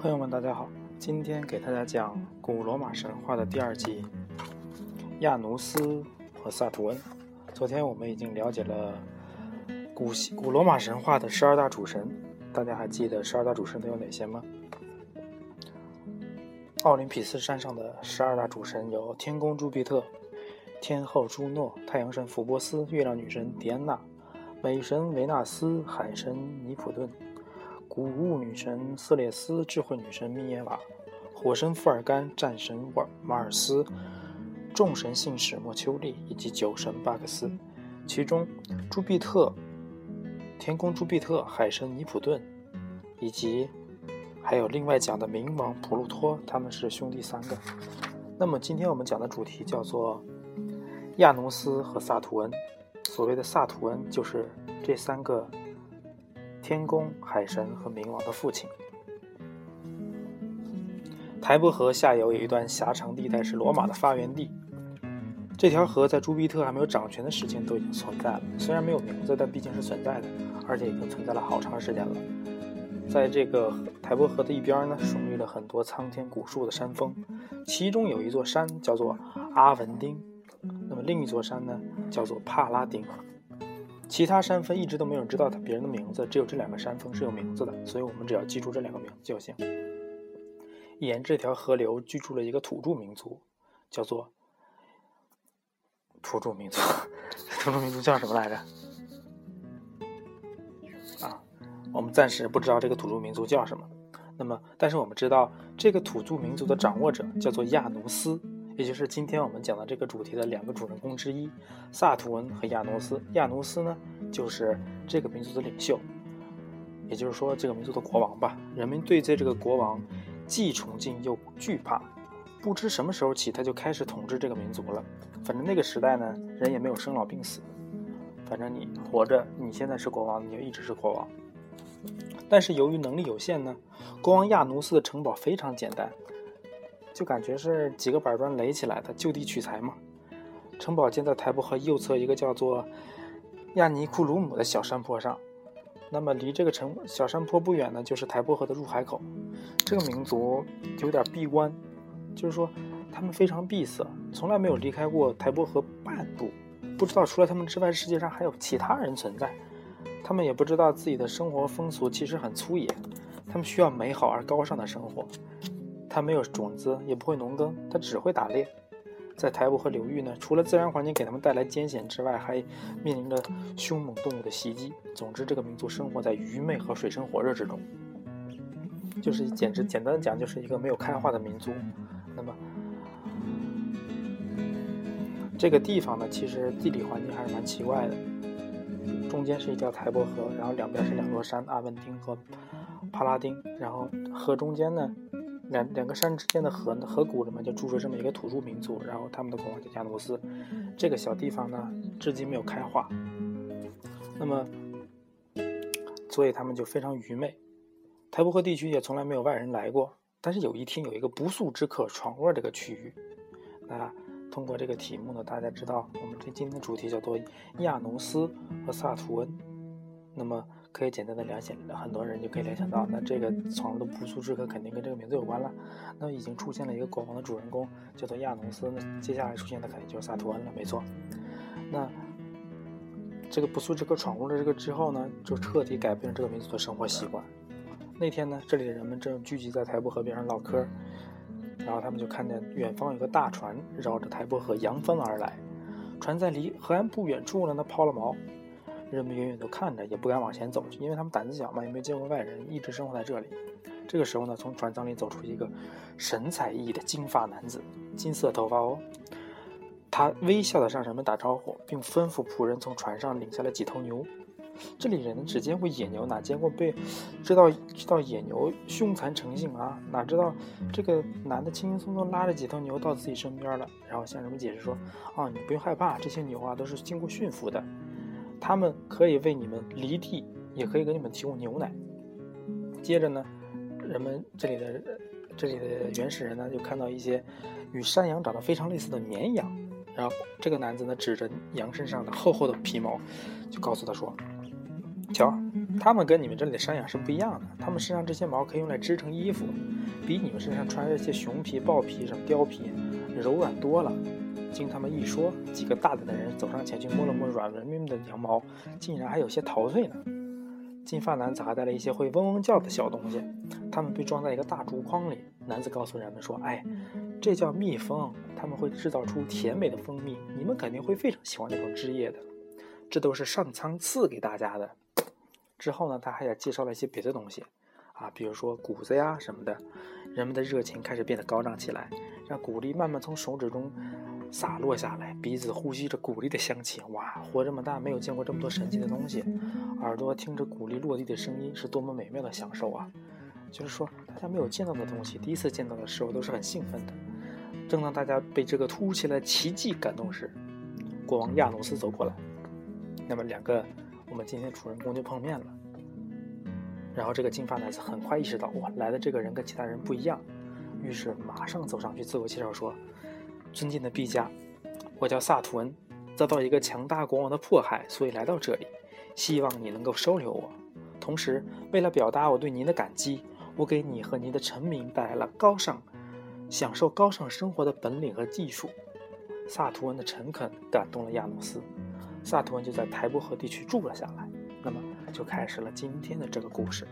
朋友们，大家好，今天给大家讲古罗马神话的第二集——亚努斯和萨图恩。昨天我们已经了解了古希古罗马神话的十二大主神，大家还记得十二大主神都有哪些吗？奥林匹斯山上的十二大主神有天公朱庇特、天后朱诺、太阳神福波斯、月亮女神狄安娜、美神维纳斯、海神尼普顿。谷物女神瑟列斯、智慧女神密耶瓦、火神富尔干、战神瓦马尔斯、众神信使莫丘利以及酒神巴克斯。其中，朱庇特、天宫朱庇特、海神尼普顿，以及还有另外讲的冥王普鲁托，他们是兄弟三个。那么今天我们讲的主题叫做亚努斯和萨图恩。所谓的萨图恩，就是这三个。天宫、海神和冥王的父亲。台伯河下游有一段狭长地带，是罗马的发源地。这条河在朱庇特还没有掌权的时间都已经存在了，虽然没有名字，但毕竟是存在的，而且已经存在了好长时间了。在这个台伯河的一边呢，耸立了很多苍天古树的山峰，其中有一座山叫做阿文丁，那么另一座山呢，叫做帕拉丁。其他山峰一直都没有人知道他别人的名字，只有这两个山峰是有名字的，所以我们只要记住这两个名字就行。沿这条河流居住了一个土著民族，叫做土著民族。土著民族叫什么来着？啊，我们暂时不知道这个土著民族叫什么。那么，但是我们知道这个土著民族的掌握者叫做亚努斯。也就是今天我们讲的这个主题的两个主人公之一，萨图恩和亚努斯。亚努斯呢，就是这个民族的领袖，也就是说这个民族的国王吧。人们对这这个国王既崇敬又惧怕，不知什么时候起他就开始统治这个民族了。反正那个时代呢，人也没有生老病死，反正你活着，你现在是国王，你就一直是国王。但是由于能力有限呢，国王亚努斯的城堡非常简单。就感觉是几个板砖垒起来的，就地取材嘛。城堡建在台伯河右侧一个叫做亚尼库鲁姆的小山坡上。那么离这个城小山坡不远呢，就是台伯河的入海口。这个民族有点闭关，就是说他们非常闭塞，从来没有离开过台伯河半步，不知道除了他们之外，世界上还有其他人存在。他们也不知道自己的生活风俗其实很粗野，他们需要美好而高尚的生活。他没有种子，也不会农耕，他只会打猎。在台伯河流域呢，除了自然环境给他们带来艰险之外，还面临着凶猛动物的袭击。总之，这个民族生活在愚昧和水深火热之中，就是简直简单的讲，就是一个没有开化的民族。那么，这个地方呢，其实地理环境还是蛮奇怪的。中间是一条台伯河，然后两边是两座山，阿文丁和帕拉丁。然后河中间呢。两两个山之间的河河谷里面就住着这么一个土著民族，然后他们的国王叫加努斯。这个小地方呢，至今没有开化。那么，所以他们就非常愚昧。台伯河地区也从来没有外人来过。但是有一天，有一个不速之客闯入了这个区域。那通过这个题目呢，大家知道我们这今天的主题叫做亚努斯和萨图恩。那么。可以简单的联想，很多人就可以联想到，那这个闯入的不速之客肯定跟这个名字有关了。那已经出现了一个国王的主人公，叫做亚努斯，那接下来出现的肯定就是萨图恩了，没错。那这个不速之客闯入了这个之后呢，就彻底改变了这个民族的生活习惯。那天呢，这里的人们正聚集在台伯河边上唠嗑，然后他们就看见远方有个大船绕着台伯河扬帆而来，船在离河岸不远处呢，那抛了锚。人们远远都看着，也不敢往前走去，因为他们胆子小嘛，也没见过外人，一直生活在这里。这个时候呢，从船舱里走出一个神采奕奕的金发男子，金色头发哦。他微笑的向人们打招呼，并吩咐仆人从船上领下了几头牛。这里人只见过野牛，哪见过被知道知道野牛凶残成性啊？哪知道这个男的轻轻松松拉着几头牛到自己身边了，然后向人们解释说：“啊，你不用害怕，这些牛啊都是经过驯服的。”他们可以为你们犁地，也可以给你们提供牛奶。接着呢，人们这里的这里的原始人呢，就看到一些与山羊长得非常类似的绵羊。然后这个男子呢，指着羊身上的厚厚的皮毛，就告诉他说：“瞧，他们跟你们这里的山羊是不一样的。他们身上这些毛可以用来织成衣服，比你们身上穿这些熊皮、豹皮、什么貂皮柔软多了。”经他们一说，几个大胆的人走上前去摸了摸软绵绵的羊毛，竟然还有些陶醉呢。金发男子还带了一些会嗡嗡叫的小东西，他们被装在一个大竹筐里。男子告诉人们说：“哎，这叫蜜蜂，他们会制造出甜美的蜂蜜，你们肯定会非常喜欢这种汁液的。这都是上苍赐给大家的。”之后呢，他还介绍了一些别的东西，啊，比如说谷子呀什么的。人们的热情开始变得高涨起来，让谷粒慢慢从手指中。洒落下来，鼻子呼吸着谷粒的香气。哇，活这么大没有见过这么多神奇的东西，耳朵听着谷粒落地的声音是多么美妙的享受啊！就是说，大家没有见到的东西，第一次见到的时候都是很兴奋的。正当大家被这个突如其来的奇迹感动时，国王亚努斯走过来，那么两个我们今天主人公就碰面了。然后这个金发男子很快意识到，哇，来的这个人跟其他人不一样，于是马上走上去自我介绍说。尊敬的陛下，我叫萨图恩，遭到一个强大国王的迫害，所以来到这里，希望你能够收留我。同时，为了表达我对您的感激，我给你和您的臣民带来了高尚、享受高尚生活的本领和技术。萨图恩的诚恳感动了亚努斯，萨图恩就在台伯河地区住了下来。那么，就开始了今天的这个故事。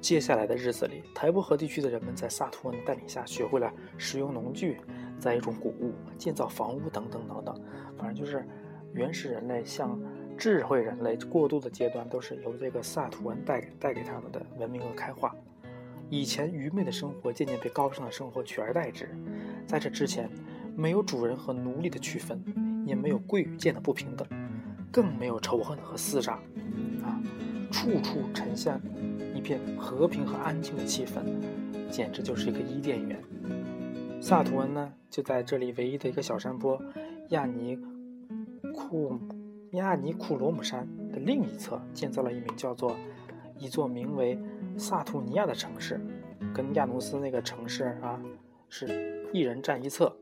接下来的日子里，台伯河地区的人们在萨图恩的带领下，学会了使用农具、栽种谷物、建造房屋等等等等。反正就是原始人类向智慧人类过渡的阶段，都是由这个萨图恩带给带给他们的文明和开化。以前愚昧的生活渐渐被高尚的生活取而代之。在这之前，没有主人和奴隶的区分，也没有贵与贱的不平等，更没有仇恨和厮杀，啊，处处呈现。一片和平和安静的气氛，简直就是一个伊甸园。萨图恩呢，就在这里唯一的一个小山坡亚尼库亚尼库罗姆山的另一侧，建造了一名叫做一座名为萨图尼亚的城市，跟亚努斯那个城市啊是一人占一侧。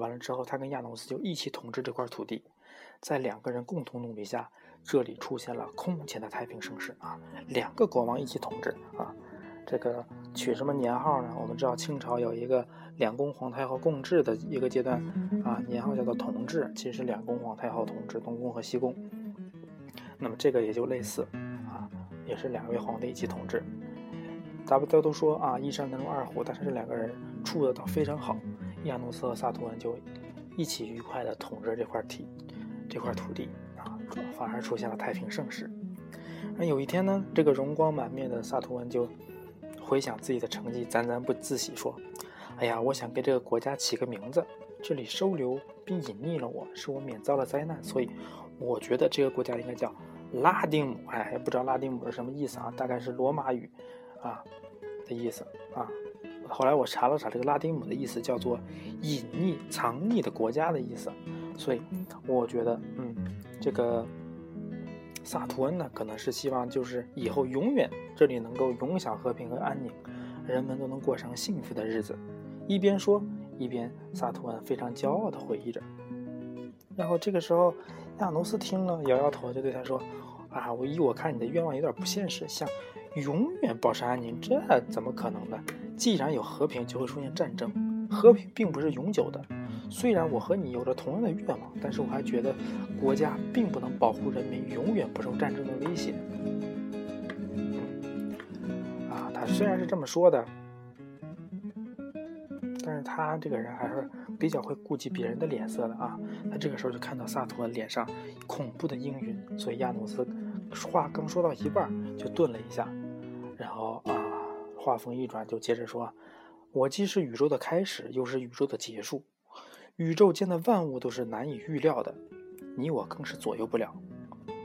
完了之后，他跟亚努斯就一起统治这块土地，在两个人共同努力下。这里出现了空前的太平盛世啊！两个国王一起统治啊！这个取什么年号呢？我们知道清朝有一个两宫皇太后共治的一个阶段啊，年号叫做同治，其实两宫皇太后统治东宫和西宫。那么这个也就类似啊，也是两位皇帝一起统治。大家都都说啊，一山能容二虎，但是这两个人处的倒非常好。亚努斯和萨图恩就一起愉快地统治这块地，这块土地啊。反而出现了太平盛世。那有一天呢，这个容光满面的萨图恩就回想自己的成绩，沾沾不自喜说：“哎呀，我想给这个国家起个名字。这里收留并隐匿了我，使我免遭了灾难，所以我觉得这个国家应该叫拉丁姆。哎，也不知道拉丁姆是什么意思啊？大概是罗马语啊的意思啊。后来我查了查，这个拉丁姆的意思叫做隐匿、藏匿的国家的意思。所以我觉得，嗯。”这个萨图恩呢，可能是希望就是以后永远这里能够永享和平和安宁，人们都能过上幸福的日子。一边说，一边萨图恩非常骄傲地回忆着。然后这个时候，亚努斯听了，摇摇头，就对他说：“啊，我依我看，你的愿望有点不现实，想永远保持安宁，这怎么可能呢？既然有和平，就会出现战争，和平并不是永久的。”虽然我和你有着同样的愿望，但是我还觉得国家并不能保护人民永远不受战争的威胁。啊，他虽然是这么说的，但是他这个人还是比较会顾及别人的脸色的啊。他这个时候就看到萨托脸上恐怖的阴云，所以亚努斯话刚说到一半就顿了一下，然后啊，话锋一转就接着说：“我既是宇宙的开始，又是宇宙的结束。”宇宙间的万物都是难以预料的，你我更是左右不了。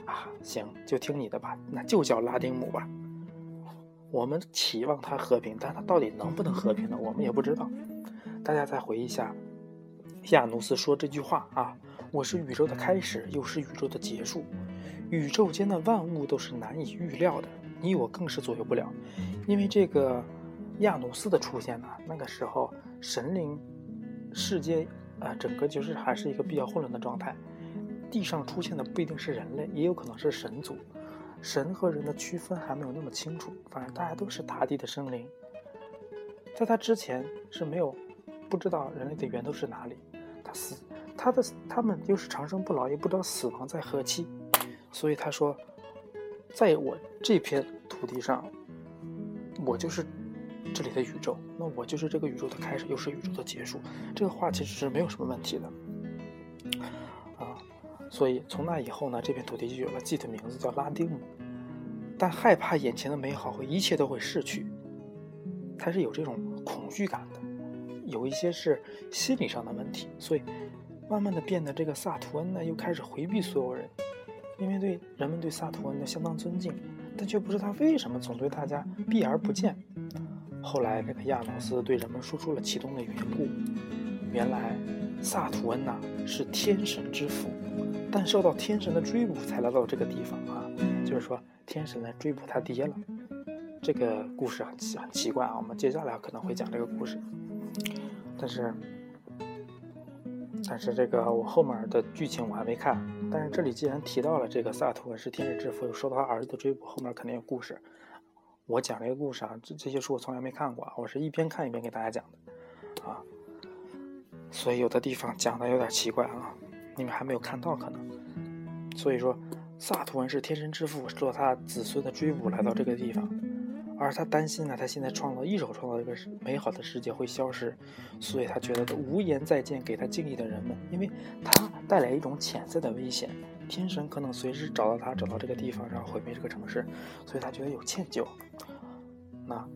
啊，行，就听你的吧，那就叫拉丁姆吧。我们期望它和平，但它到底能不能和平呢？我们也不知道。大家再回忆一下，亚努斯说这句话啊，我是宇宙的开始，又是宇宙的结束。宇宙间的万物都是难以预料的，你我更是左右不了。因为这个亚努斯的出现呢，那个时候神灵世界啊，整个就是还是一个比较混乱的状态。地上出现的不一定是人类，也有可能是神族。神和人的区分还没有那么清楚，反正大家都是大地的生灵。在他之前是没有不知道人类的源头是哪里，他死。他的他们又是长生不老，也不知道死亡在何期，所以他说，在我这片土地上，我就是这里的宇宙，那我就是这个宇宙的开始，又是宇宙的结束。这个话其实是没有什么问题的，啊，所以从那以后呢，这片土地就有了自己的名字，叫拉丁姆。但害怕眼前的美好和一切都会逝去，他是有这种恐惧感的，有一些是心理上的问题，所以。慢慢的变得，这个萨图恩呢又开始回避所有人，因为对人们对萨图恩的相当尊敬，但却不知他为什么总对大家避而不见。后来，这个亚努斯对人们说出了其中的缘故：原来，萨图恩呐是天神之父，但受到天神的追捕才来到这个地方啊，就是说天神来追捕他爹了。这个故事很奇很奇怪啊，我们接下来可能会讲这个故事，但是。但是这个我后面的剧情我还没看，但是这里既然提到了这个萨图尔是天使之父，又受到他儿子的追捕，后面肯定有故事。我讲这个故事啊，这这些书我从来没看过，我是一边看一边给大家讲的，啊，所以有的地方讲的有点奇怪啊，你们还没有看到可能。所以说，萨图恩是天神之父，受他子孙的追捕来到这个地方。而他担心呢，他现在创造一手创造一个美好的世界会消失，所以他觉得无颜再见给他敬意的人们，因为他带来一种潜在的危险，天神可能随时找到他，找到这个地方，然后毁灭这个城市，所以他觉得有歉疚，那，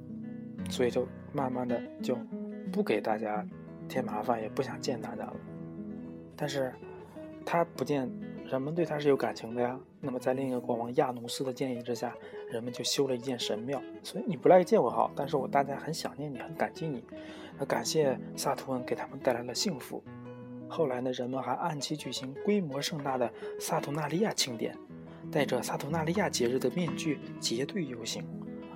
所以就慢慢的就不给大家添麻烦，也不想见大家了。但是，他不见。人们对他是有感情的呀。那么，在另一个国王亚努斯的建议之下，人们就修了一间神庙。所以你不来见我好，但是我大家很想念你，很感激你。那感谢萨图恩给他们带来了幸福。后来呢，人们还按期举行规模盛大的萨图纳利亚庆典，戴着萨图纳利亚节日的面具结队游行。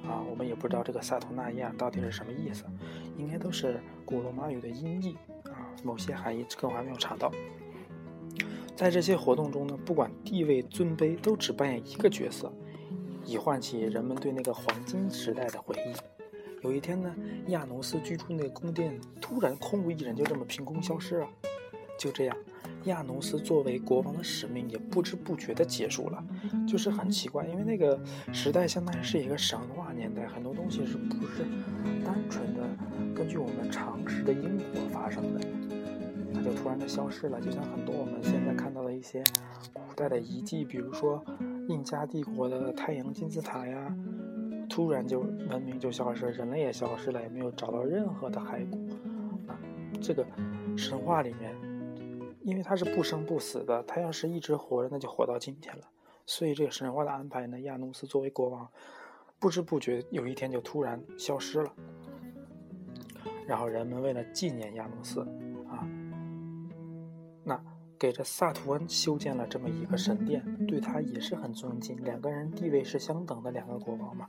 啊，我们也不知道这个萨图纳利亚到底是什么意思，应该都是古罗马语的音译啊，某些含义，这个我还没有查到。在这些活动中呢，不管地位尊卑，都只扮演一个角色，以唤起人们对那个黄金时代的回忆。有一天呢，亚努斯居住那个宫殿突然空无一人，就这么凭空消失了。就这样，亚努斯作为国王的使命也不知不觉地结束了。就是很奇怪，因为那个时代相当于是一个神话年代，很多东西是不是单纯的根据我们常识的因果发生的。它就突然的消失了，就像很多我们现在看到的一些古代的遗迹，比如说印加帝国的太阳金字塔呀，突然就文明就消失了，人类也消失了，也没有找到任何的骸骨。啊，这个神话里面，因为他是不生不死的，他要是一直活着，那就活到今天了。所以这个神话的安排呢，亚努斯作为国王，不知不觉有一天就突然消失了。然后人们为了纪念亚努斯，给这萨图恩修建了这么一个神殿，对他也是很尊敬，两个人地位是相等的两个国王嘛，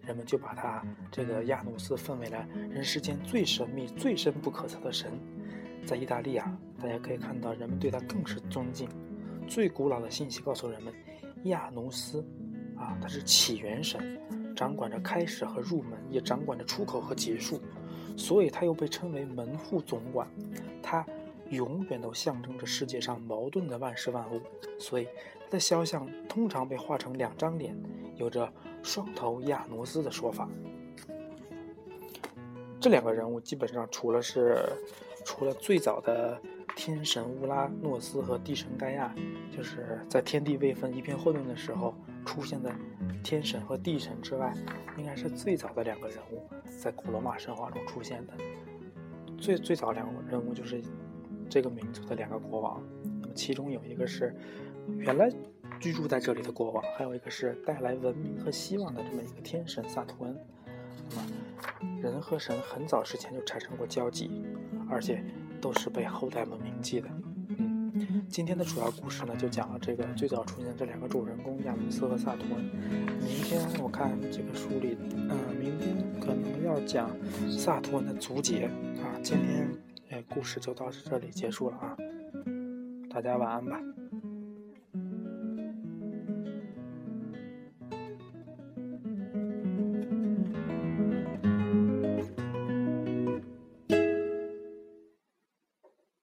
人们就把他这个亚努斯奉为了人世间最神秘、最深不可测的神。在意大利啊，大家可以看到人们对他更是尊敬。最古老的信息告诉人们，亚努斯啊，他是起源神，掌管着开始和入门，也掌管着出口和结束，所以他又被称为门户总管。他。永远都象征着世界上矛盾的万事万物，所以他的肖像通常被画成两张脸，有着双头亚努斯的说法。这两个人物基本上除了是，除了最早的天神乌拉诺斯和地神盖亚，就是在天地未分、一片混沌的时候出现的天神和地神之外，应该是最早的两个人物在古罗马神话中出现的。最最早两个人物就是。这个民族的两个国王。那么其中有一个是原来居住在这里的国王还有一个是带来文明和希望的这么一个天神萨图恩。那么人和神很早之前就产生过交集而且都是被后代们铭记的。嗯今天的主要故事呢就讲了这个最早出现这两个主人公亚努斯和萨图恩。明天我看这个书里嗯明天可能要讲萨图恩的足节啊今天哎，故事就到这里结束了啊，大家晚安吧。